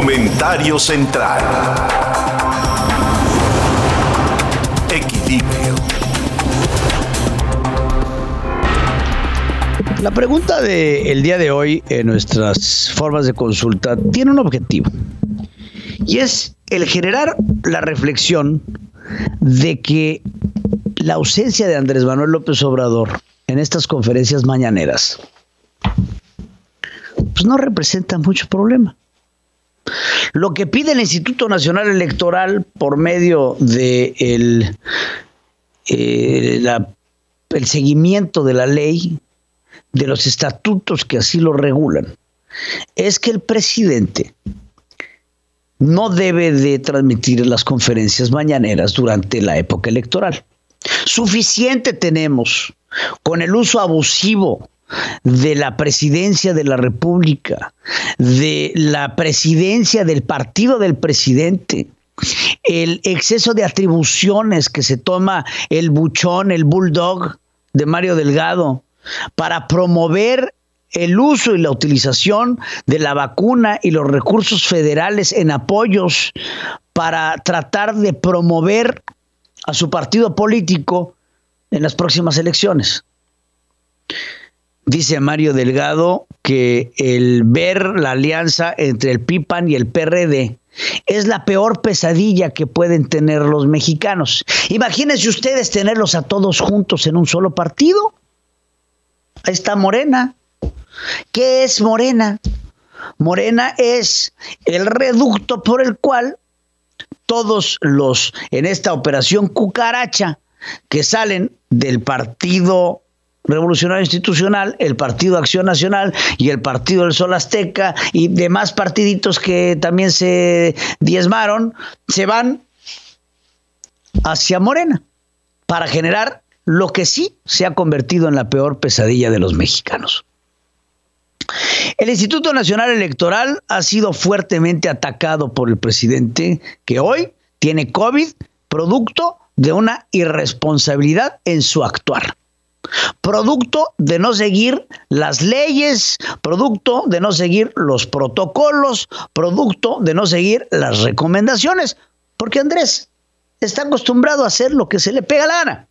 Comentario central. Equilibrio. La pregunta del día de hoy en nuestras formas de consulta tiene un objetivo y es el generar la reflexión de que la ausencia de Andrés Manuel López Obrador en estas conferencias mañaneras pues no representa mucho problema. Lo que pide el Instituto Nacional Electoral por medio de el, eh, el seguimiento de la ley, de los estatutos que así lo regulan, es que el presidente no debe de transmitir las conferencias mañaneras durante la época electoral. Suficiente tenemos con el uso abusivo de la presidencia de la República, de la presidencia del partido del presidente, el exceso de atribuciones que se toma el buchón, el bulldog de Mario Delgado, para promover el uso y la utilización de la vacuna y los recursos federales en apoyos para tratar de promover a su partido político en las próximas elecciones. Dice Mario Delgado que el ver la alianza entre el PIPAN y el PRD es la peor pesadilla que pueden tener los mexicanos. Imagínense ustedes tenerlos a todos juntos en un solo partido. Ahí está Morena. ¿Qué es Morena? Morena es el reducto por el cual todos los en esta operación cucaracha que salen del partido Revolucionario Institucional, el Partido Acción Nacional y el Partido del Sol Azteca y demás partiditos que también se diezmaron, se van hacia Morena para generar lo que sí se ha convertido en la peor pesadilla de los mexicanos. El Instituto Nacional Electoral ha sido fuertemente atacado por el presidente que hoy tiene COVID producto de una irresponsabilidad en su actuar. Producto de no seguir las leyes, producto de no seguir los protocolos, producto de no seguir las recomendaciones. Porque Andrés está acostumbrado a hacer lo que se le pega la gana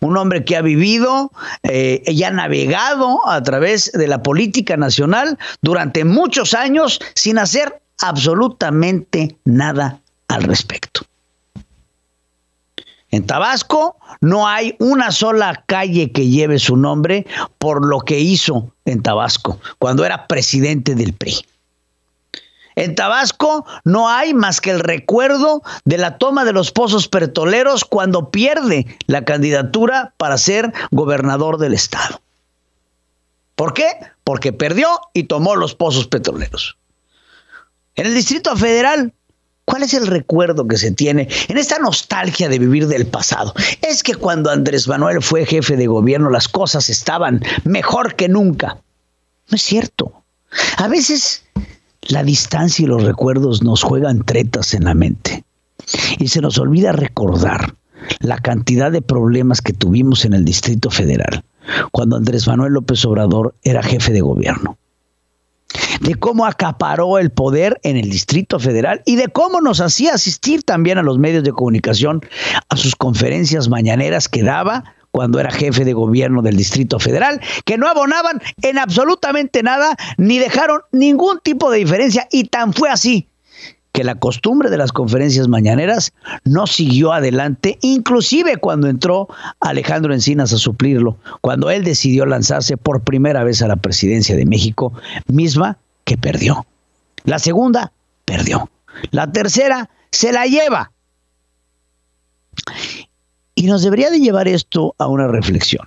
un hombre que ha vivido eh, y ha navegado a través de la política nacional durante muchos años sin hacer absolutamente nada al respecto. En Tabasco no hay una sola calle que lleve su nombre por lo que hizo en Tabasco cuando era presidente del PRI. En Tabasco no hay más que el recuerdo de la toma de los pozos petroleros cuando pierde la candidatura para ser gobernador del estado. ¿Por qué? Porque perdió y tomó los pozos petroleros. En el Distrito Federal, ¿cuál es el recuerdo que se tiene en esta nostalgia de vivir del pasado? Es que cuando Andrés Manuel fue jefe de gobierno las cosas estaban mejor que nunca. No es cierto. A veces la distancia y los recuerdos nos juegan tretas en la mente. Y se nos olvida recordar la cantidad de problemas que tuvimos en el Distrito Federal cuando Andrés Manuel López Obrador era jefe de gobierno. De cómo acaparó el poder en el Distrito Federal y de cómo nos hacía asistir también a los medios de comunicación a sus conferencias mañaneras que daba cuando era jefe de gobierno del Distrito Federal, que no abonaban en absolutamente nada ni dejaron ningún tipo de diferencia y tan fue así que la costumbre de las conferencias mañaneras no siguió adelante, inclusive cuando entró Alejandro Encinas a suplirlo, cuando él decidió lanzarse por primera vez a la presidencia de México, misma que perdió. La segunda, perdió. La tercera, se la lleva. Y nos debería de llevar esto a una reflexión.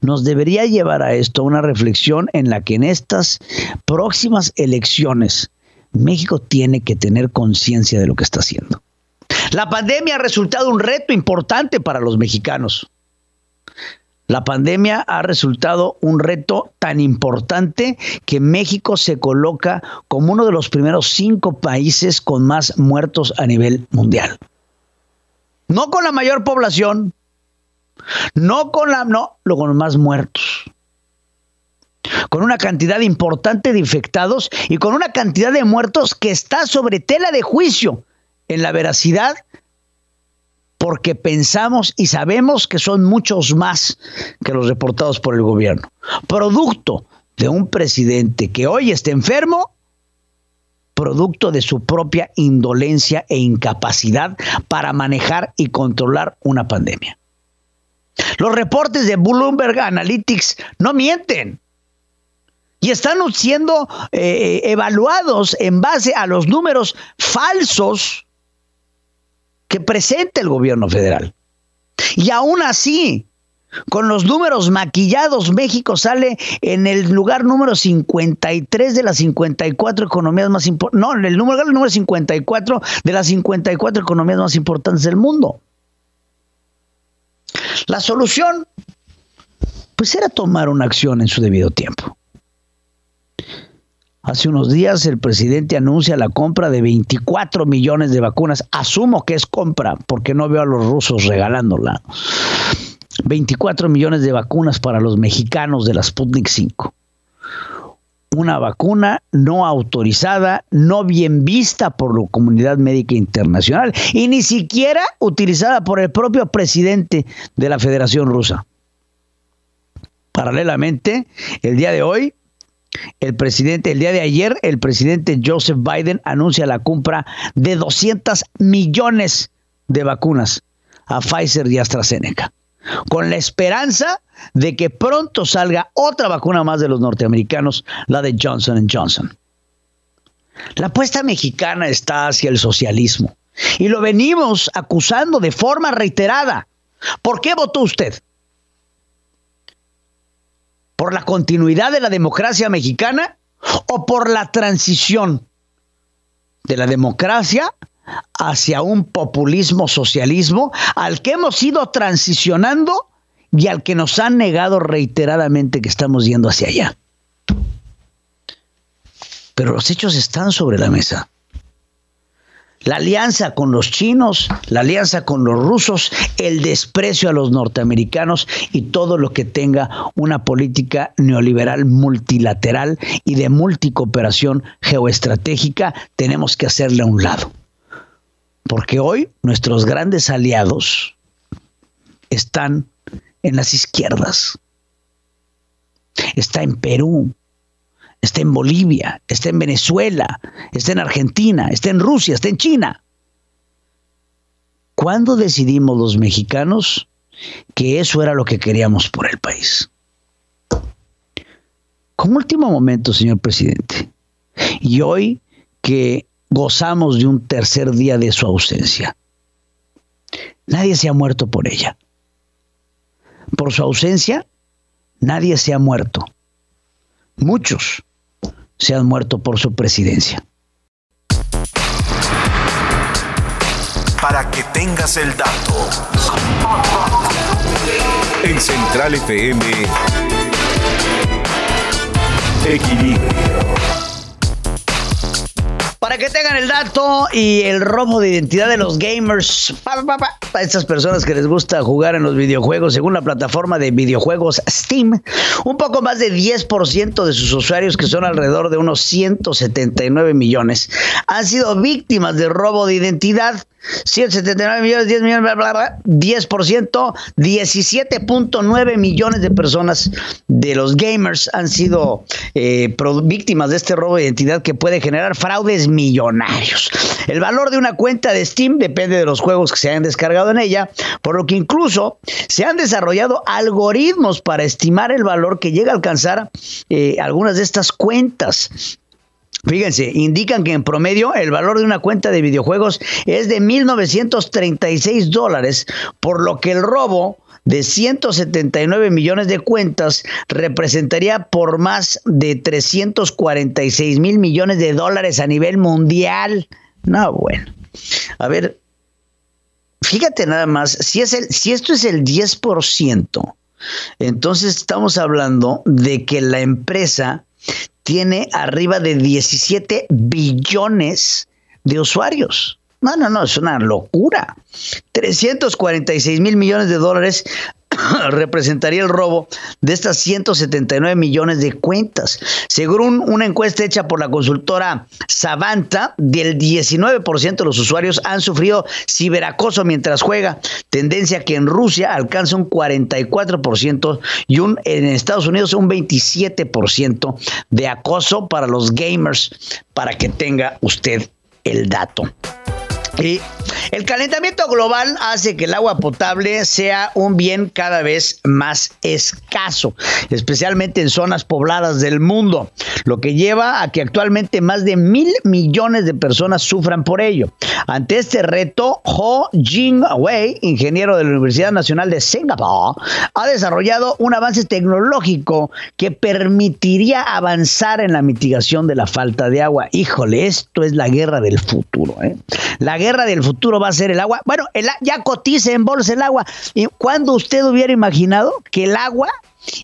Nos debería llevar a esto a una reflexión en la que en estas próximas elecciones México tiene que tener conciencia de lo que está haciendo. La pandemia ha resultado un reto importante para los mexicanos. La pandemia ha resultado un reto tan importante que México se coloca como uno de los primeros cinco países con más muertos a nivel mundial. No con la mayor población, no con la, no, con los más muertos. con una cantidad importante de infectados y con una cantidad de muertos que está sobre tela de juicio en la veracidad porque pensamos y sabemos que son muchos más que los reportados por el gobierno. Producto de un presidente que hoy está enfermo, producto de su propia indolencia e incapacidad para manejar y controlar una pandemia. Los reportes de Bloomberg Analytics no mienten y están siendo eh, evaluados en base a los números falsos que presenta el gobierno federal. Y aún así, con los números maquillados, México sale en el lugar número 53 de las 54 economías más importantes. No, en el el número 54 de las 54 economías más importantes del mundo. La solución, pues era tomar una acción en su debido tiempo. Hace unos días el presidente anuncia la compra de 24 millones de vacunas. Asumo que es compra porque no veo a los rusos regalándola. 24 millones de vacunas para los mexicanos de la Sputnik 5. Una vacuna no autorizada, no bien vista por la comunidad médica internacional y ni siquiera utilizada por el propio presidente de la Federación Rusa. Paralelamente, el día de hoy, el presidente, el día de ayer, el presidente Joseph Biden anuncia la compra de 200 millones de vacunas a Pfizer y AstraZeneca, con la esperanza de que pronto salga otra vacuna más de los norteamericanos, la de Johnson Johnson. La apuesta mexicana está hacia el socialismo y lo venimos acusando de forma reiterada. ¿Por qué votó usted? ¿Por la continuidad de la democracia mexicana o por la transición de la democracia hacia un populismo socialismo al que hemos ido transicionando y al que nos han negado reiteradamente que estamos yendo hacia allá? Pero los hechos están sobre la mesa la alianza con los chinos, la alianza con los rusos, el desprecio a los norteamericanos y todo lo que tenga una política neoliberal multilateral y de multicooperación geoestratégica, tenemos que hacerle a un lado. Porque hoy nuestros grandes aliados están en las izquierdas. Está en Perú, está en Bolivia, está en Venezuela, está en Argentina, está en Rusia, está en China. ¿Cuándo decidimos los mexicanos que eso era lo que queríamos por el país? Como último momento, señor presidente, y hoy que gozamos de un tercer día de su ausencia, nadie se ha muerto por ella. Por su ausencia, nadie se ha muerto. Muchos se han muerto por su presidencia. Para que tengas el dato. En Central FM. Equilibrio. Para que tengan el dato y el robo de identidad de los gamers, para estas personas que les gusta jugar en los videojuegos, según la plataforma de videojuegos Steam, un poco más de 10% de sus usuarios, que son alrededor de unos 179 millones, han sido víctimas de robo de identidad 179 millones, 10 millones, bla, bla, bla, 10%, 17.9 millones de personas de los gamers han sido eh, víctimas de este robo de identidad que puede generar fraudes millonarios. El valor de una cuenta de Steam depende de los juegos que se hayan descargado en ella, por lo que incluso se han desarrollado algoritmos para estimar el valor que llega a alcanzar eh, algunas de estas cuentas. Fíjense, indican que en promedio el valor de una cuenta de videojuegos es de 1.936 dólares, por lo que el robo de 179 millones de cuentas representaría por más de 346 mil millones de dólares a nivel mundial. No, bueno. A ver, fíjate nada más, si, es el, si esto es el 10%, entonces estamos hablando de que la empresa tiene arriba de 17 billones de usuarios. No, no, no, es una locura. 346 mil millones de dólares representaría el robo de estas 179 millones de cuentas. Según una encuesta hecha por la consultora Savanta, del 19% de los usuarios han sufrido ciberacoso mientras juega, tendencia que en Rusia alcanza un 44% y un, en Estados Unidos un 27% de acoso para los gamers, para que tenga usted el dato. Y el calentamiento global hace que el agua potable sea un bien cada vez más escaso, especialmente en zonas pobladas del mundo, lo que lleva a que actualmente más de mil millones de personas sufran por ello. Ante este reto, Ho Jing Wei, ingeniero de la Universidad Nacional de Singapur, ha desarrollado un avance tecnológico que permitiría avanzar en la mitigación de la falta de agua. Híjole, esto es la guerra del futuro. ¿eh? La guerra del futuro va a ser el agua. Bueno, el, ya cotiza en bolsa el agua. ¿Y cuando usted hubiera imaginado que el agua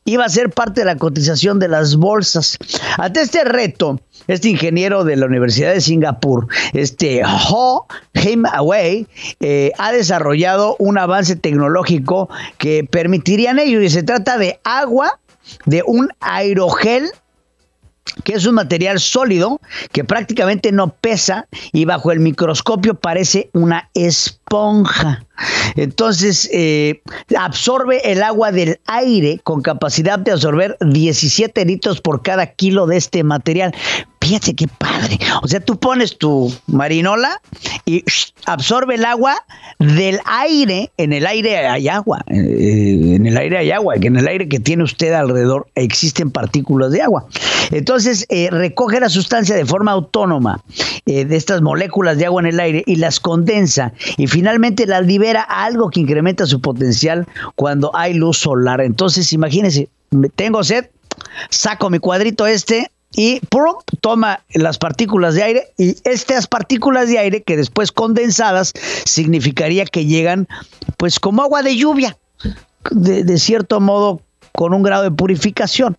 iba a ser parte de la cotización de las bolsas? Ante este reto, este ingeniero de la Universidad de Singapur, este Ho Him Away, eh, ha desarrollado un avance tecnológico que permitirían ello. Y se trata de agua de un aerogel que es un material sólido que prácticamente no pesa y bajo el microscopio parece una esponja. Entonces, eh, absorbe el agua del aire con capacidad de absorber 17 litros por cada kilo de este material. Fíjate qué padre. O sea, tú pones tu marinola y absorbe el agua del aire. En el aire hay agua. Eh, en el aire hay agua. En el aire que tiene usted alrededor existen partículas de agua. Entonces, eh, recoge la sustancia de forma autónoma de estas moléculas de agua en el aire y las condensa y finalmente las libera a algo que incrementa su potencial cuando hay luz solar. Entonces, imagínense, tengo sed, saco mi cuadrito este y toma las partículas de aire y estas partículas de aire que después condensadas significaría que llegan pues como agua de lluvia, de cierto modo con un grado de purificación.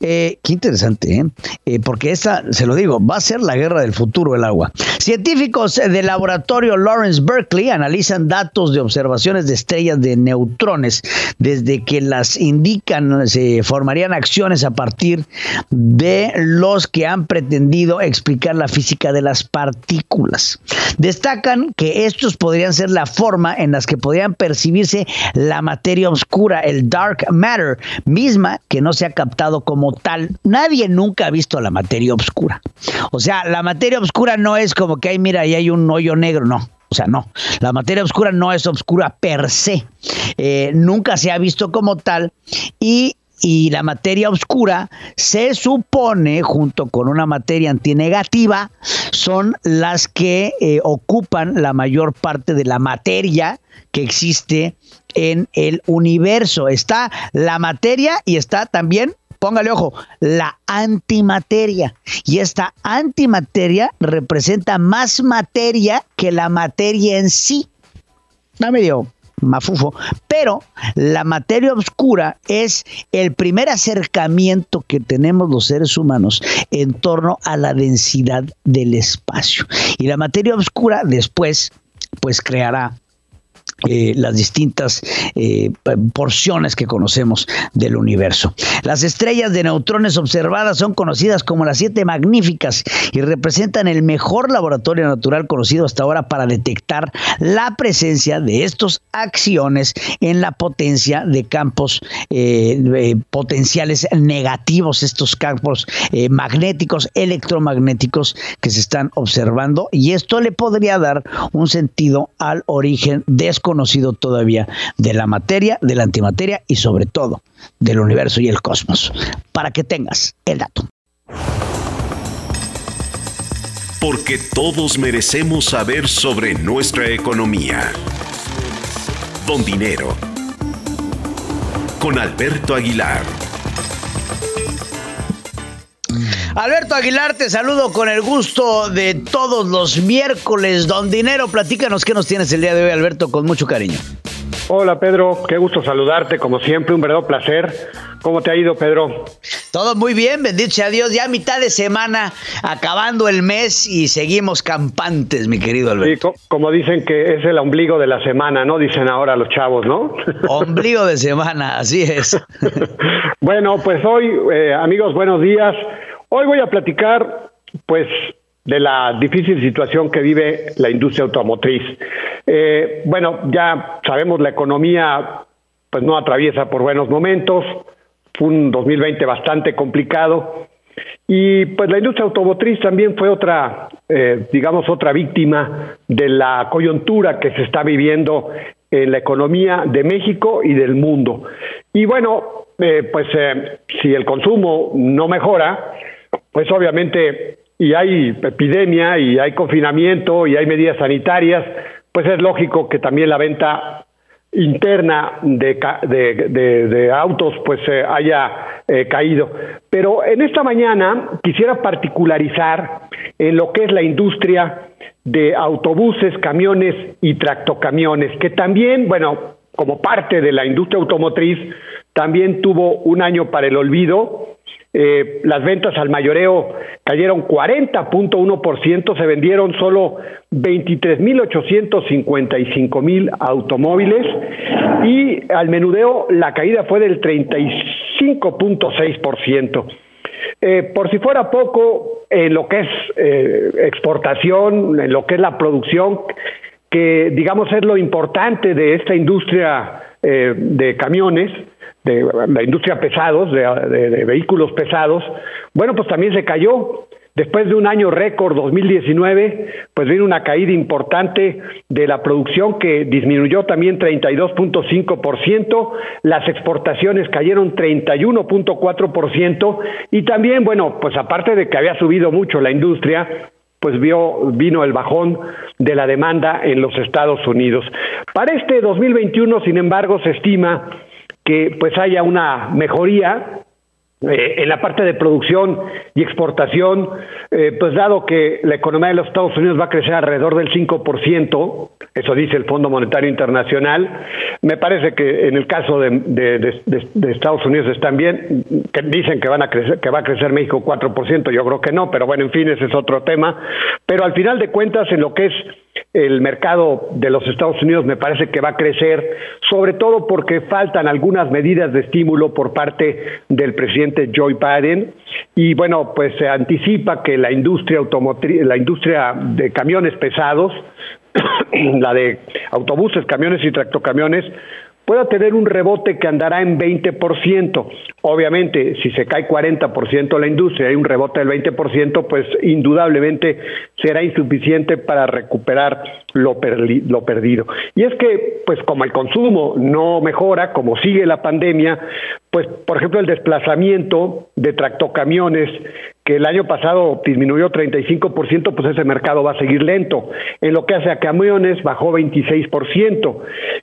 Eh, qué interesante, ¿eh? ¿eh? porque esta, se lo digo, va a ser la guerra del futuro el agua. Científicos del laboratorio Lawrence Berkeley analizan datos de observaciones de estrellas de neutrones. Desde que las indican, se formarían acciones a partir de los que han pretendido explicar la física de las partículas. Destacan que estos podrían ser la forma en las que podrían percibirse la materia oscura, el dark matter, misma que no se ha captado como tal. Nadie nunca ha visto la materia oscura. O sea, la materia oscura no es como que, hay, mira, ahí hay un hoyo negro, no. O sea, no, la materia oscura no es oscura per se. Eh, nunca se ha visto como tal y y la materia oscura se supone, junto con una materia antinegativa, son las que eh, ocupan la mayor parte de la materia que existe en el universo. Está la materia y está también póngale ojo, la antimateria. Y esta antimateria representa más materia que la materia en sí. No medio mafufo, pero la materia oscura es el primer acercamiento que tenemos los seres humanos en torno a la densidad del espacio. Y la materia oscura después pues creará eh, las distintas eh, porciones que conocemos del universo. Las estrellas de neutrones observadas son conocidas como las siete magníficas y representan el mejor laboratorio natural conocido hasta ahora para detectar la presencia de estos acciones en la potencia de campos eh, potenciales negativos, estos campos magnéticos, electromagnéticos que se están observando y esto le podría dar un sentido al origen de conocido todavía de la materia, de la antimateria y sobre todo del universo y el cosmos, para que tengas el dato. Porque todos merecemos saber sobre nuestra economía. Don Dinero. Con Alberto Aguilar. Alberto Aguilar, te saludo con el gusto de todos los miércoles. Don Dinero, platícanos qué nos tienes el día de hoy, Alberto, con mucho cariño. Hola Pedro, qué gusto saludarte, como siempre, un verdadero placer. ¿Cómo te ha ido, Pedro? Todo muy bien, bendito sea Dios. Ya mitad de semana, acabando el mes y seguimos campantes, mi querido Alberto. Sí, como dicen que es el ombligo de la semana, ¿no? Dicen ahora los chavos, ¿no? Ombligo de semana, así es. bueno, pues hoy, eh, amigos, buenos días. Hoy voy a platicar, pues, de la difícil situación que vive la industria automotriz. Eh, bueno, ya sabemos la economía pues no atraviesa por buenos momentos, fue un 2020 bastante complicado y pues la industria automotriz también fue otra, eh, digamos, otra víctima de la coyuntura que se está viviendo en la economía de México y del mundo. Y bueno, eh, pues si el consumo no mejora, pues obviamente y hay epidemia y hay confinamiento y hay medidas sanitarias, pues es lógico que también la venta interna de, autos pues eh, haya eh, caído. Pero en esta mañana quisiera particularizar en lo que es la industria de autobuses, camiones y tractocamiones, que también, bueno, como parte de la industria automotriz, también tuvo un año para el olvido eh, las ventas al mayoreo cayeron 40.1%, se vendieron solo 23.855 mil automóviles y al menudeo la caída fue del 35.6%. Eh, por si fuera poco, en lo que es eh, exportación, en lo que es la producción, que digamos es lo importante de esta industria eh, de camiones, de la industria pesados, de, vehículos pesados, bueno, pues también se cayó. Después de un año récord 2019, pues vino una caída importante de la producción que disminuyó también 32.5%, las exportaciones cayeron 31.4% y también, bueno, pues aparte de que había subido mucho la industria, pues vio, vino el bajón de la demanda en los Estados Unidos. Para este 2021, sin embargo, se estima que pues haya una mejoría eh, en la parte de producción y exportación, eh, pues dado que la economía de los Estados Unidos va a crecer alrededor del 5%, eso dice el Fondo Monetario Internacional, me parece que en el caso de, Estados Unidos están bien, que dicen que van a crecer, que va a crecer México 4%, yo creo que no, pero bueno, en fin, ese es otro tema, pero al final de cuentas en lo que es el mercado de los Estados Unidos me parece que va a crecer, sobre todo porque faltan algunas medidas de estímulo por parte del presidente Joe Biden. Y bueno, pues se anticipa que la industria automotriz, la industria de camiones pesados, la de autobuses, camiones y tractocamiones, pueda tener un rebote que andará en 20%. Obviamente, si se cae 40% la industria y un rebote del 20%, pues indudablemente será insuficiente para recuperar lo, lo perdido. Y es que, pues como el consumo no mejora, como sigue la pandemia, pues por ejemplo el desplazamiento de tractocamiones que el año pasado disminuyó 35%, pues ese mercado va a seguir lento. En lo que hace a camiones, bajó 26%.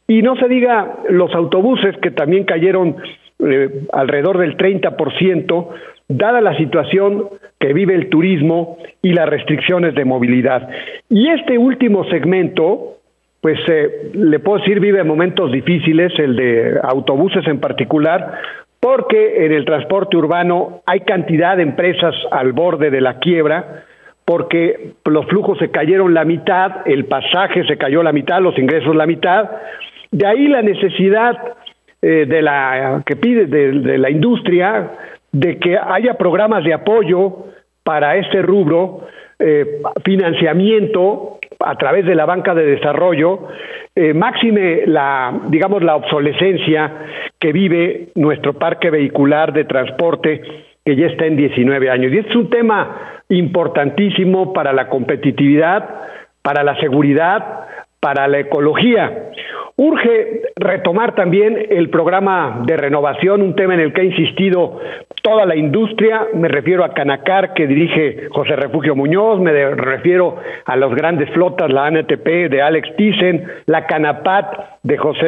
Y no se diga los autobuses, que también cayeron eh, alrededor del 30%, dada la situación que vive el turismo y las restricciones de movilidad. Y este último segmento, pues eh, le puedo decir, vive momentos difíciles, el de autobuses en particular, porque en el transporte urbano hay cantidad de empresas al borde de la quiebra, porque los flujos se cayeron la mitad, el pasaje se cayó la mitad, los ingresos la mitad, de ahí la necesidad eh, de la que pide de, la industria de que haya programas de apoyo para este rubro, eh, financiamiento a través de la banca de desarrollo, eh, máxime la, digamos, la obsolescencia que vive nuestro parque vehicular de transporte que ya está en 19 años. Y es un tema importantísimo para la competitividad, para la seguridad, para la ecología. Urge retomar también el programa de renovación, un tema en el que ha insistido toda la industria, me refiero a Canacar que dirige José Refugio Muñoz, me refiero a las grandes flotas, la ANTP de Alex Thyssen, la Canapat de José,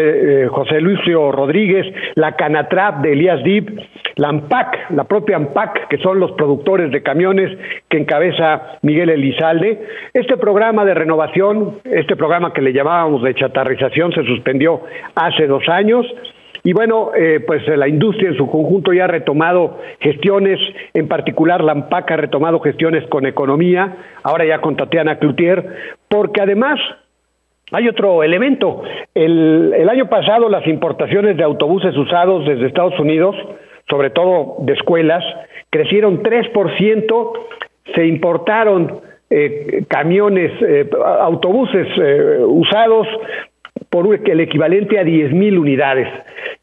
eh, José Lucio Rodríguez, la Canatrap de Elías Dib, la AMPAC, la propia AMPAC, que son los productores de camiones que encabeza Miguel Elizalde. Este programa de renovación, este programa que le llamábamos de chatarrización, se suspendió hace dos años. Y bueno, eh, pues la industria en su conjunto ya ha retomado gestiones, en particular la AMPAC ha retomado gestiones con economía, ahora ya con Tatiana Cloutier, porque además hay otro elemento. El, el año pasado las importaciones de autobuses usados desde Estados Unidos, sobre todo de escuelas, crecieron 3%, se importaron eh, camiones, eh, autobuses usados por el equivalente a 10 mil unidades.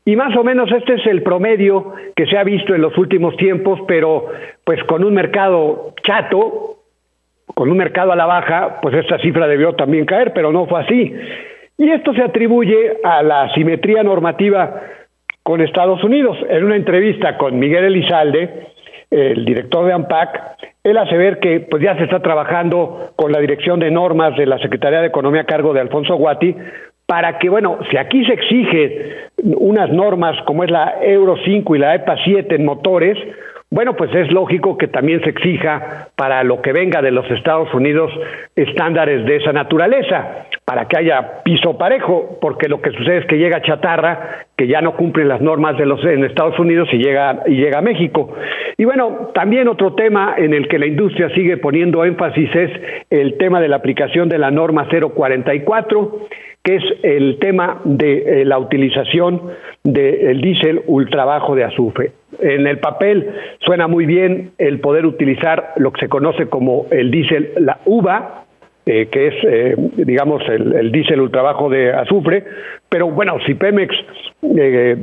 Y más o menos este es el promedio que se ha visto en los últimos tiempos, pero pues con un mercado chato, con un mercado a la baja, pues esta cifra debió también caer, pero no fue así. Y esto se atribuye a la simetría normativa con Estados Unidos. En una entrevista con Miguel Elizalde, el director de AMPAC, él hace ver que pues ya se está trabajando con la dirección de normas de la Secretaría de Economía a cargo de Alfonso Guati para que, bueno, si aquí se exige unas normas como es la Euro 5 y la EPA 7 en motores, bueno, pues es lógico que también se exija para lo que venga de los Estados Unidos estándares de esa naturaleza, para que haya piso parejo, porque lo que sucede es que llega chatarra que ya no cumple las normas de los en Estados Unidos y llega y llega a México. Y bueno, también otro tema en el que la industria sigue poniendo énfasis es el tema de la aplicación de la norma 044 que es el tema de eh, la utilización del diésel ultra bajo de azufre. En el papel. Suena muy bien el poder utilizar lo que se conoce como el diésel, la uva, eh, que es, eh, digamos, el, el diésel ultrabajo de azufre, pero bueno, si Pemex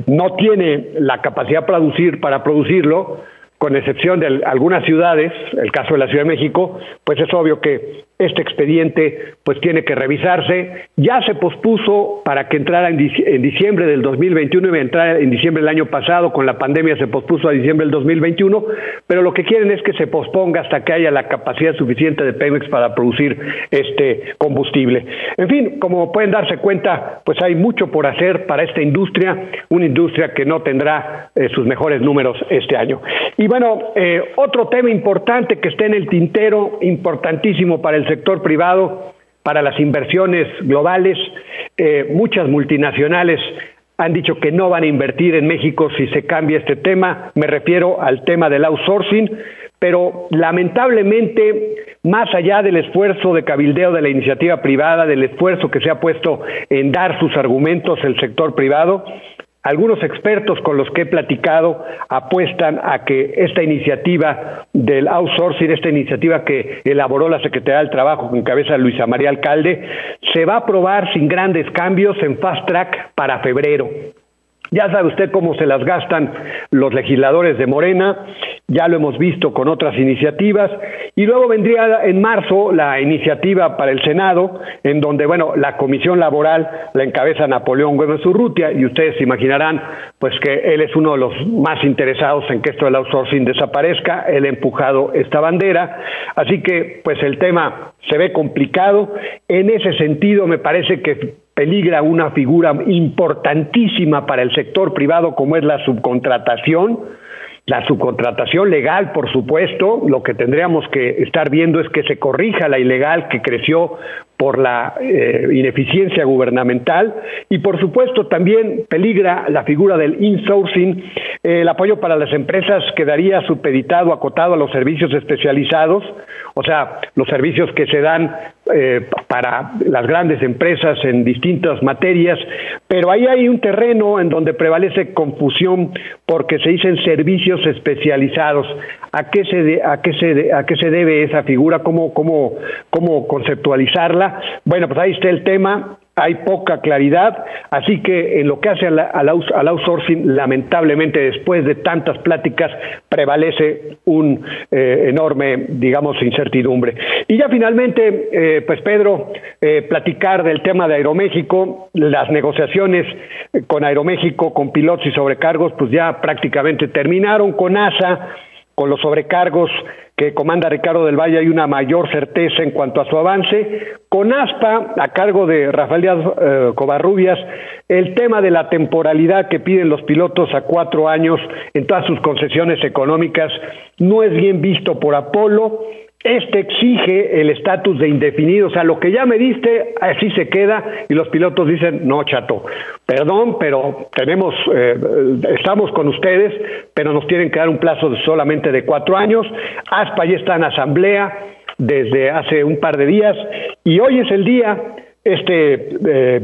no tiene la capacidad para producir, para producirlo, con excepción de algunas ciudades, el caso de la Ciudad de México, pues es obvio que este expediente pues tiene que revisarse. Ya se pospuso para que entrara en, diciembre del 2021 y entrar en diciembre del año pasado, con la pandemia se pospuso a diciembre del 2021, pero lo que quieren es que se posponga hasta que haya la capacidad suficiente de Pemex para producir este combustible. En fin, como pueden darse cuenta, pues hay mucho por hacer para esta industria, una industria que no tendrá eh, sus mejores números este año. Y bueno, eh, otro tema importante que está en el tintero, importantísimo para el sector privado, para las inversiones globales, eh, muchas multinacionales han dicho que no van a invertir en México si se cambia este tema. Me refiero al tema del outsourcing, pero lamentablemente, más allá del esfuerzo de cabildeo de la iniciativa privada, del esfuerzo que se ha puesto en dar sus argumentos el sector privado, algunos expertos con los que he platicado apuestan a que esta iniciativa del outsourcing, esta iniciativa que elaboró la Secretaría del Trabajo con cabeza Luisa María Alcalde, se va a aprobar sin grandes cambios en fast track para febrero. Ya sabe usted cómo se las gastan los legisladores de Morena, ya lo hemos visto con otras iniciativas, y luego vendría en marzo la iniciativa para el Senado, en donde, bueno, la comisión laboral la encabeza Napoleón Gómez Urrutia, y ustedes se imaginarán, pues que él es uno de los más interesados en que esto del outsourcing desaparezca, él ha empujado esta bandera, así que, pues el tema se ve complicado, en ese sentido me parece que peligra una figura importantísima para el sector privado como es la subcontratación, la subcontratación legal, por supuesto, lo que tendríamos que estar viendo es que se corrija la ilegal que creció por la eh, ineficiencia gubernamental. Y por supuesto también peligra la figura del insourcing, eh, el apoyo para las empresas quedaría supeditado, acotado a los servicios especializados, o sea, los servicios que se dan eh, para las grandes empresas en distintas materias, pero ahí hay un terreno en donde prevalece confusión porque se dicen servicios especializados. ¿A qué se, a qué se, a qué se debe esa figura? ¿Cómo, cómo, cómo conceptualizarla? Bueno, pues ahí está el tema hay poca claridad, así que en lo que hace al, al, outsourcing, lamentablemente después de tantas pláticas, prevalece un eh, enorme, digamos, incertidumbre. Y ya finalmente, eh, pues Pedro, eh, platicar del tema de Aeroméxico, las negociaciones con Aeroméxico, con pilotos y sobrecargos, pues ya prácticamente terminaron con ASA, con los sobrecargos que comanda Ricardo del Valle hay una mayor certeza en cuanto a su avance. Con ASPA, a cargo de Rafael Díaz eh, Covarrubias, el tema de la temporalidad que piden los pilotos a cuatro años en todas sus concesiones económicas no es bien visto por Apolo este exige el estatus de indefinido, o sea, lo que ya me diste, así se queda, y los pilotos dicen, no, chato, perdón, pero tenemos, eh, estamos con ustedes, pero nos tienen que dar un plazo solamente de cuatro años. ASPA ya está en asamblea desde hace un par de días, y hoy es el día este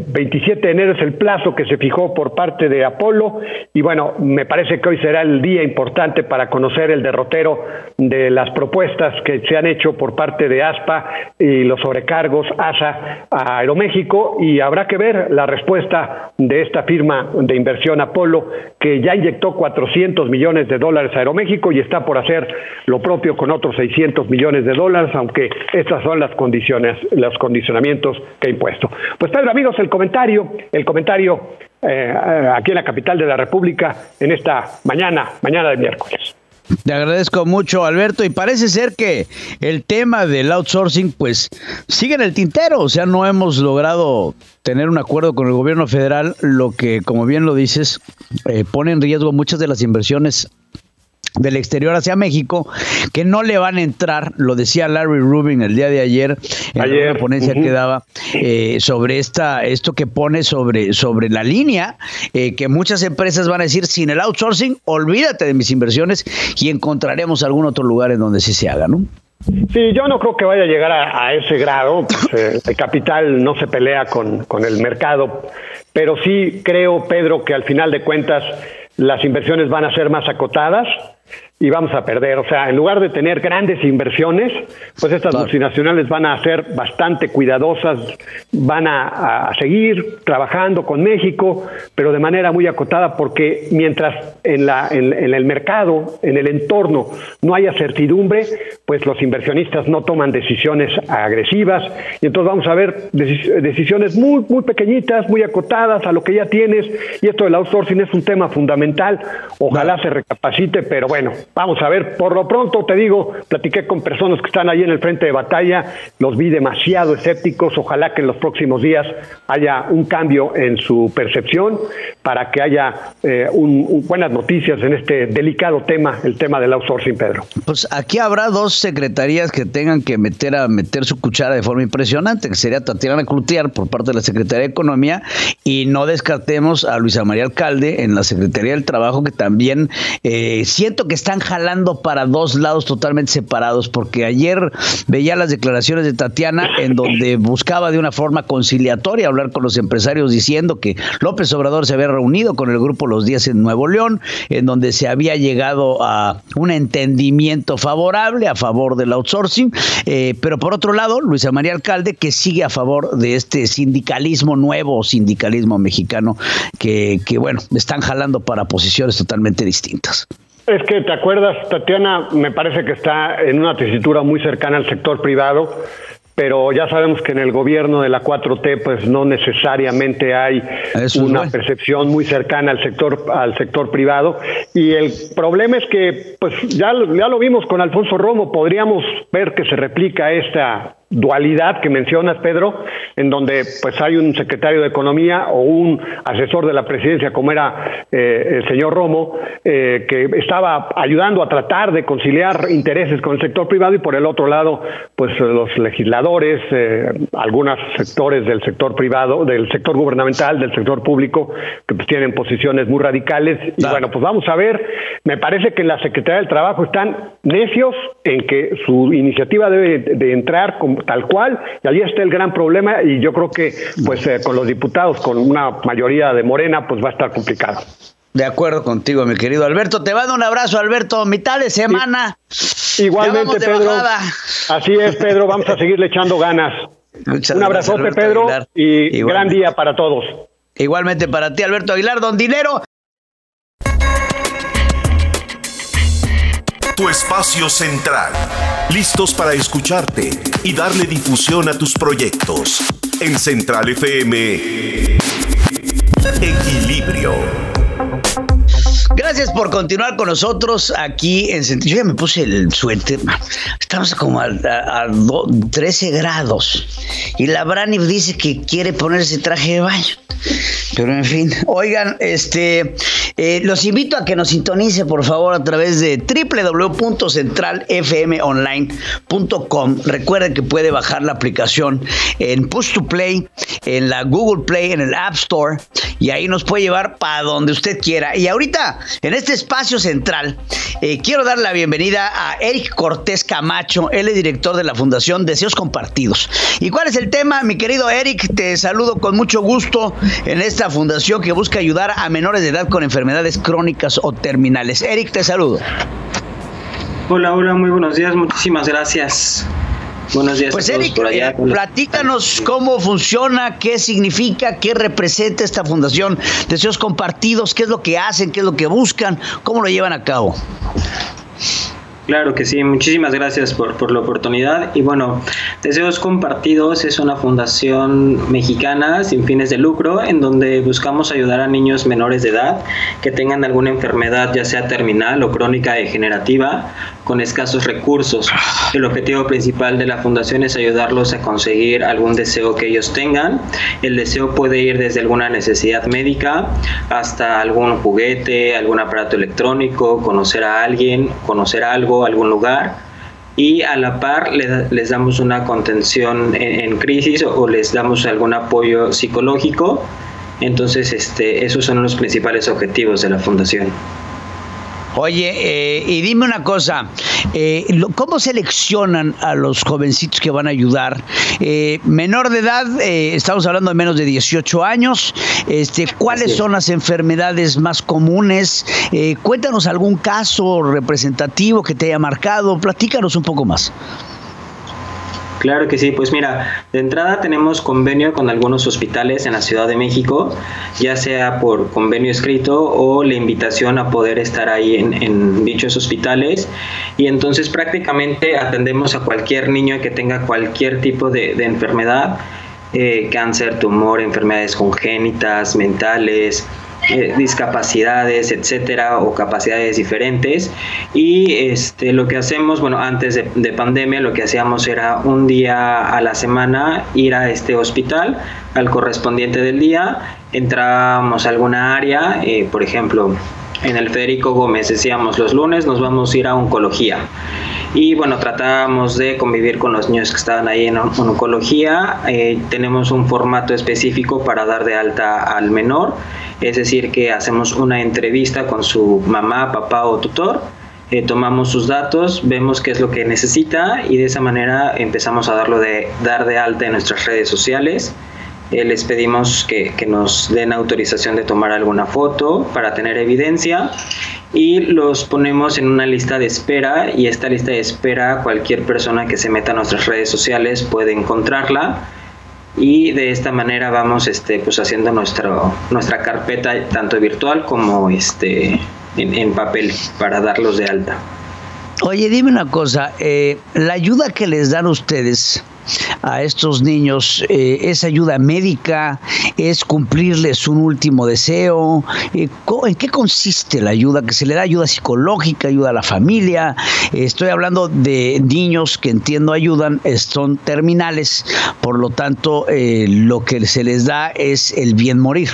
27 eh, de enero es el plazo que se fijó por parte de Apolo y bueno, me parece que hoy será el día importante para conocer el derrotero de las propuestas que se han hecho por parte de ASPA y los sobrecargos ASA a Aeroméxico y habrá que ver la respuesta de esta firma de inversión Apolo que ya inyectó 400 millones de dólares a Aeroméxico y está por hacer lo propio con otros 600 millones de dólares, aunque estas son las condiciones, los condicionamientos que impuesto. Pues Pedro, amigos, el comentario, el comentario eh, aquí en la capital de la República en esta mañana, mañana de miércoles. Te agradezco mucho, Alberto. Y parece ser que el tema del outsourcing, pues, sigue en el tintero. O sea, no hemos logrado tener un acuerdo con el gobierno federal, lo que, como bien lo dices, eh, pone en riesgo muchas de las inversiones del exterior hacia México, que no le van a entrar, lo decía Larry Rubin el día de ayer, en la ponencia que daba, eh, sobre esta, esto que pone sobre, sobre la línea, eh, que muchas empresas van a decir, sin el outsourcing, olvídate de mis inversiones y encontraremos algún otro lugar en donde sí se haga, ¿no? Sí, yo no creo que vaya a llegar a, ese grado. Pues, eh, el capital no se pelea con, con el mercado, pero sí creo, Pedro, que al final de cuentas las inversiones van a ser más acotadas y vamos a perder. O sea, en lugar de tener grandes inversiones, pues estas multinacionales van a ser bastante cuidadosas, van a, seguir trabajando con México, pero de manera muy acotada, porque mientras en, la, en, el mercado, en el entorno, no haya certidumbre, pues los inversionistas no toman decisiones agresivas y entonces vamos a ver decisiones muy, muy pequeñitas, muy acotadas a lo que ya tienes y esto del outsourcing es un tema fundamental. Ojalá se recapacite, pero bueno, Vamos a ver, por lo pronto te digo, platiqué con personas que están ahí en el frente de batalla, los vi demasiado escépticos, ojalá que en los próximos días haya un cambio en su percepción para que haya eh, buenas noticias en este delicado tema, el tema del outsourcing, Pedro. Pues aquí habrá dos secretarías que tengan que meter a meter su cuchara de forma impresionante, que sería Tatiana Cloutier por parte de la Secretaría de Economía y no descartemos a Luisa María Alcalde en la Secretaría del Trabajo, que también eh, siento que están jalando para dos lados totalmente separados, porque ayer veía las declaraciones de Tatiana en donde buscaba de una forma conciliatoria hablar con los empresarios diciendo que López Obrador se había reunido con el grupo Los Días en Nuevo León, en donde se había llegado a un entendimiento favorable a favor del outsourcing, eh, pero por otro lado, Luisa María Alcalde, que sigue a favor de este sindicalismo nuevo, sindicalismo mexicano, que, que bueno, están jalando para posiciones totalmente distintas. Es que te acuerdas, Tatiana, me parece que está en una tesitura muy cercana al sector privado, pero ya sabemos que en el gobierno de la 4T pues no necesariamente hay una percepción muy cercana al sector al sector privado. Y el problema es que pues ya, ya lo vimos con Alfonso Romo, podríamos ver que se replica esta dualidad que mencionas, Pedro, en donde pues hay un secretario de Economía o un asesor de la presidencia, como era eh, el señor Romo, eh, que estaba ayudando a tratar de conciliar intereses con el sector privado y por el otro lado, pues los legisladores, eh, algunos sectores del sector privado, del sector gubernamental, del sector público, que pues tienen posiciones muy radicales. Y bueno, pues vamos a ver, me parece que en la Secretaría del Trabajo están necios en que su iniciativa debe de entrar como tal cual, y allí está el gran problema, y yo creo que pues eh, con los diputados, con una mayoría de Morena, pues va a estar complicado. De acuerdo contigo, mi querido Alberto. Te mando un abrazo, Alberto. Mitad de semana. Igualmente, Pedro. Así es, Pedro. Vamos a seguirle echando ganas. un abrazote, Pedro, y gran día para todos. Igualmente para ti, Alberto Aguilar. Don Dinero. Tu espacio central. Listos para escucharte y darle difusión a tus proyectos. En Central FM. Equilibrio. Gracias por continuar con nosotros aquí en Yo ya me puse el suéter. Estamos como a, 13 grados. Y la Brani dice que quiere ponerse traje de baño. Pero en fin, oigan, este, eh, los invito a que nos sintonice por favor a través de www.centralfmonline.com. Recuerden que puede bajar la aplicación en Push to Play, en la Google Play, en el App Store y ahí nos puede llevar para donde usted quiera. Y ahorita, en este espacio central, eh, quiero dar la bienvenida a Eric Cortés Camacho, él es director de la Fundación Deseos Compartidos. ¿Y cuál es el tema, mi querido Eric? Te saludo con mucho gusto en esta fundación que busca ayudar a menores de edad con enfermedades crónicas o terminales. Eric, te saludo. Hola, hola, muy buenos días, muchísimas gracias. Buenos días. Pues Eric, eh, platícanos cómo funciona, qué significa, qué representa esta fundación Deseos Compartidos, qué es lo que hacen, qué es lo que buscan, cómo lo llevan a cabo. Claro que sí, muchísimas gracias por, por, la oportunidad. Y bueno, Deseos Compartidos es una fundación mexicana sin fines de lucro en donde buscamos ayudar a niños menores de edad que tengan alguna enfermedad, ya sea terminal o crónica degenerativa, con escasos recursos. El objetivo principal de la fundación es ayudarlos a conseguir algún deseo que ellos tengan. El deseo puede ir desde alguna necesidad médica hasta algún juguete, algún aparato electrónico, conocer a alguien, conocer algo algún lugar, y a la par les, damos una contención en, crisis o, les damos algún apoyo psicológico. Entonces, este, esos son los principales objetivos de la fundación. Oye, eh, y dime una cosa, eh, ¿cómo seleccionan a los jovencitos que van a ayudar? Eh, menor de edad, estamos hablando de menos de 18 años, este, ¿cuáles son las enfermedades más comunes? cuéntanos algún caso representativo que te haya marcado, platícanos un poco más. Claro que sí, pues mira, de entrada tenemos convenio con algunos hospitales en la Ciudad de México, ya sea por convenio escrito o la invitación a poder estar ahí en, dichos hospitales. Y entonces prácticamente atendemos a cualquier niño que tenga cualquier tipo de, enfermedad, eh, cáncer, tumor, enfermedades congénitas, mentales, eh, discapacidades, etcétera, o capacidades diferentes. Y este, lo que hacemos, bueno, antes de, pandemia, lo que hacíamos era un día a la semana ir a este hospital, al correspondiente del día, entrábamos a alguna área, eh, por ejemplo, en el Federico Gómez decíamos los lunes nos vamos a ir a oncología y bueno tratábamos de convivir con los niños que estaban ahí en, oncología. Eh, tenemos un formato específico para dar de alta al menor. Es decir, que hacemos una entrevista con su mamá, papá o tutor, eh, tomamos sus datos, vemos qué es lo que necesita y de esa manera empezamos a darlo de, dar de alta en nuestras redes sociales. Eh, les pedimos que, nos den autorización de tomar alguna foto para tener evidencia y los ponemos en una lista de espera y esta lista de espera cualquier persona que se meta a nuestras redes sociales puede encontrarla y de esta manera vamos este pues haciendo nuestro, nuestra carpeta tanto virtual como este en, papel para darlos de alta. Oye, dime una cosa, eh, la ayuda que les dan ustedes a estos niños eh, es ayuda médica, es cumplirles un último deseo. Eh, ¿En qué consiste la ayuda? Que se le da ayuda psicológica, ayuda a la familia. estoy hablando de niños que entiendo ayudan, son terminales, por lo tanto eh, lo que se les da es el bien morir.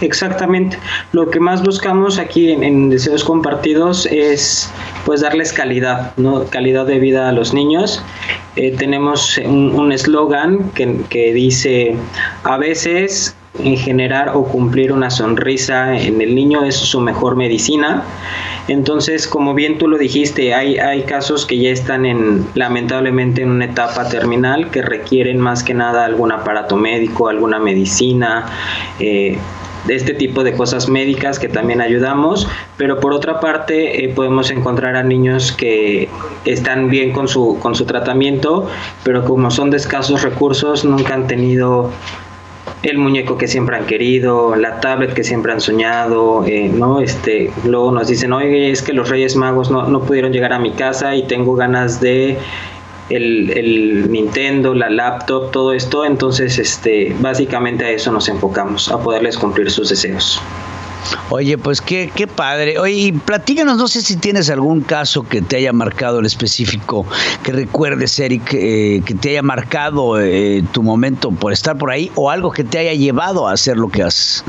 Exactamente. Lo que más buscamos aquí en, Deseos Compartidos es pues darles calidad, ¿no? Calidad de vida a los niños. Eh, tenemos un eslogan que, que dice, a veces en generar o cumplir una sonrisa en el niño es su mejor medicina. Entonces, como bien tú lo dijiste, hay, hay casos que ya están en, lamentablemente en una etapa terminal que requieren más que nada algún aparato médico, alguna medicina, eh, este tipo de cosas médicas que también ayudamos, pero por otra parte eh, podemos encontrar a niños que están bien con su, con su tratamiento, pero como son de escasos recursos, nunca han tenido el muñeco que siempre han querido, la tablet que siempre han soñado, eh, ¿no? Este, luego nos dicen, oye, es que los Reyes Magos no, no pudieron llegar a mi casa y tengo ganas de el, Nintendo, la laptop, todo esto. Entonces, este, básicamente a eso nos enfocamos, a poderles cumplir sus deseos. Oye, pues qué, qué padre. Oye, platícanos, no sé si tienes algún caso que te haya marcado el específico, que recuerdes, Eric, eh, que te haya marcado eh, tu momento por estar por ahí o algo que te haya llevado a hacer lo que haces.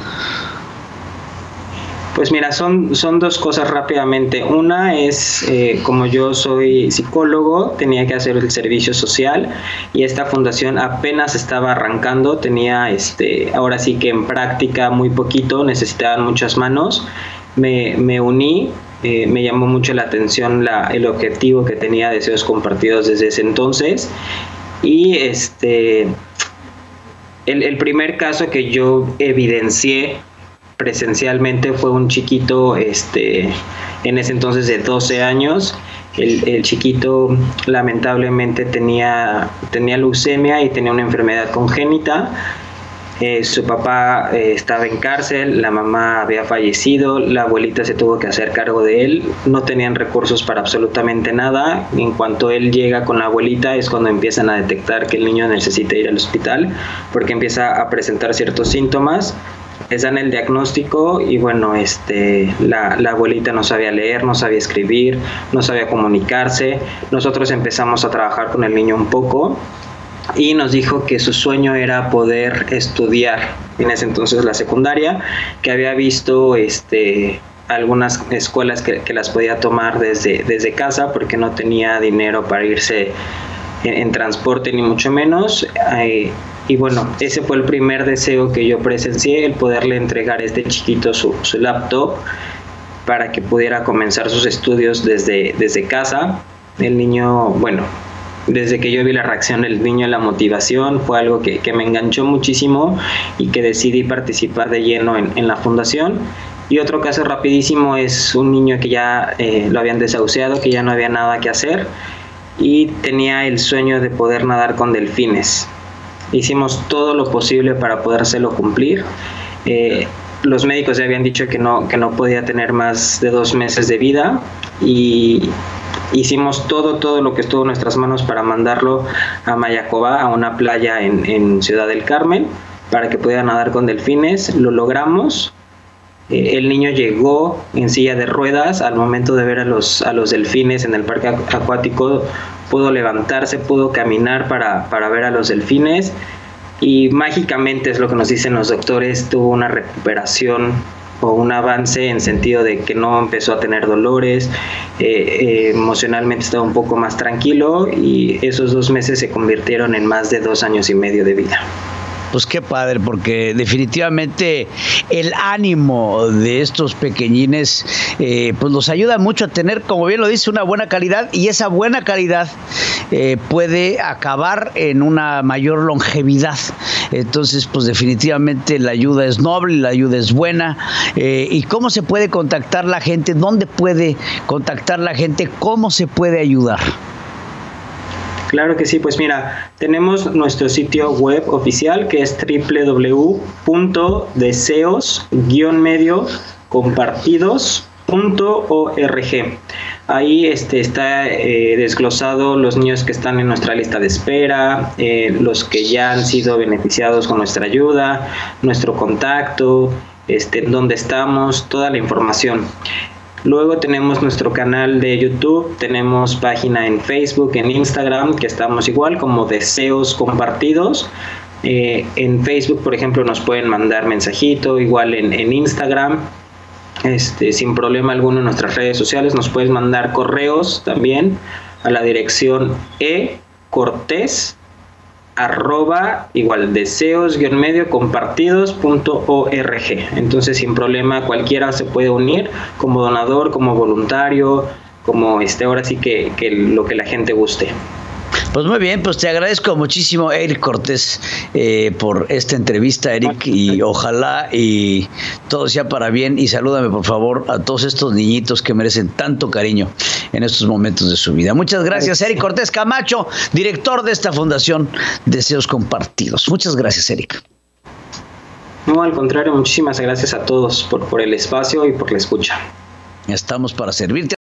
Pues mira, son, son dos cosas rápidamente. Una es, eh, como yo soy psicólogo, tenía que hacer el servicio social y esta fundación apenas estaba arrancando, tenía este, ahora sí que en práctica muy poquito, necesitaban muchas manos. Me, me uní, eh, me llamó mucho la atención la, el objetivo que tenía Deseos Compartidos desde ese entonces y este... El, el primer caso que yo evidencié presencialmente fue un chiquito, este, en ese entonces de 12 años. El, chiquito lamentablemente tenía, tenía leucemia y tenía una enfermedad congénita. Eh, su papá eh, estaba en cárcel, la mamá había fallecido, la abuelita se tuvo que hacer cargo de él, no tenían recursos para absolutamente nada. En cuanto él llega con la abuelita es cuando empiezan a detectar que el niño necesita ir al hospital porque empieza a presentar ciertos síntomas les dan el diagnóstico y bueno, este, la, la, abuelita no sabía leer, no sabía escribir, no sabía comunicarse. Nosotros empezamos a trabajar con el niño un poco y nos dijo que su sueño era poder estudiar en ese entonces la secundaria, que había visto este, algunas escuelas que, que las podía tomar desde, desde casa porque no tenía dinero para irse en, transporte ni mucho menos. Y bueno, ese fue el primer deseo que yo presencié, el poderle entregar a este chiquito su, su laptop para que pudiera comenzar sus estudios desde, desde casa. El niño, bueno, desde que yo vi la reacción del niño, la motivación, fue algo que, que me enganchó muchísimo y que decidí participar de lleno en, en la fundación. Y otro caso rapidísimo es un niño que ya eh, lo habían desahuciado, que ya no había nada que hacer y tenía el sueño de poder nadar con delfines. Hicimos todo lo posible para podérselo cumplir. Eh, los médicos ya habían dicho que no, que no podía tener más de dos meses de vida y hicimos todo, todo lo que estuvo en nuestras manos para mandarlo a Mayacobá, a una playa en, en Ciudad del Carmen, para que pudiera nadar con delfines. Lo logramos eh, el niño llegó en silla de ruedas al momento de ver a los, a los delfines en el parque acuático, pudo levantarse, pudo caminar para, para ver a los delfines y mágicamente es lo que nos dicen los doctores, tuvo una recuperación o un avance en sentido de que no empezó a tener dolores, eh, eh, emocionalmente estaba un poco más tranquilo y esos dos meses se convirtieron en más de dos años y medio de vida. Pues qué padre, porque definitivamente el ánimo de estos pequeñines eh, pues los ayuda mucho a tener, como bien lo dice, una buena calidad y esa buena calidad eh, puede acabar en una mayor longevidad. Entonces, pues definitivamente la ayuda es noble, la ayuda es buena. Eh, ¿Y cómo se puede contactar la gente? ¿Dónde puede contactar la gente? ¿Cómo se puede ayudar? Claro que sí, pues mira, tenemos nuestro sitio web oficial que es www.deseos-medio Ahí este, está eh, desglosado los niños que están en nuestra lista de espera, eh, los que ya han sido beneficiados con nuestra ayuda, nuestro contacto, este, dónde estamos, toda la información. Luego tenemos nuestro canal de YouTube, tenemos página en Facebook, en Instagram, que estamos igual como deseos compartidos. Eh, en Facebook, por ejemplo, nos pueden mandar mensajito, igual en, en Instagram, este, sin problema alguno en nuestras redes sociales, nos pueden mandar correos también a la dirección e cortés arroba igual deseos medio compartidos.org. Entonces sin problema cualquiera se puede unir como donador, como voluntario, como este, ahora sí que, que lo que la gente guste. Pues muy bien, pues te agradezco muchísimo, Eric Cortés, eh, por esta entrevista, Eric, y ojalá y todo sea para bien. Y salúdame, por favor, a todos estos niñitos que merecen tanto cariño en estos momentos de su vida. Muchas gracias, Eric Cortés Camacho, director de esta fundación Deseos Compartidos. Muchas gracias, Eric. No, al contrario, muchísimas gracias a todos por, por el espacio y por la escucha. Estamos para servirte.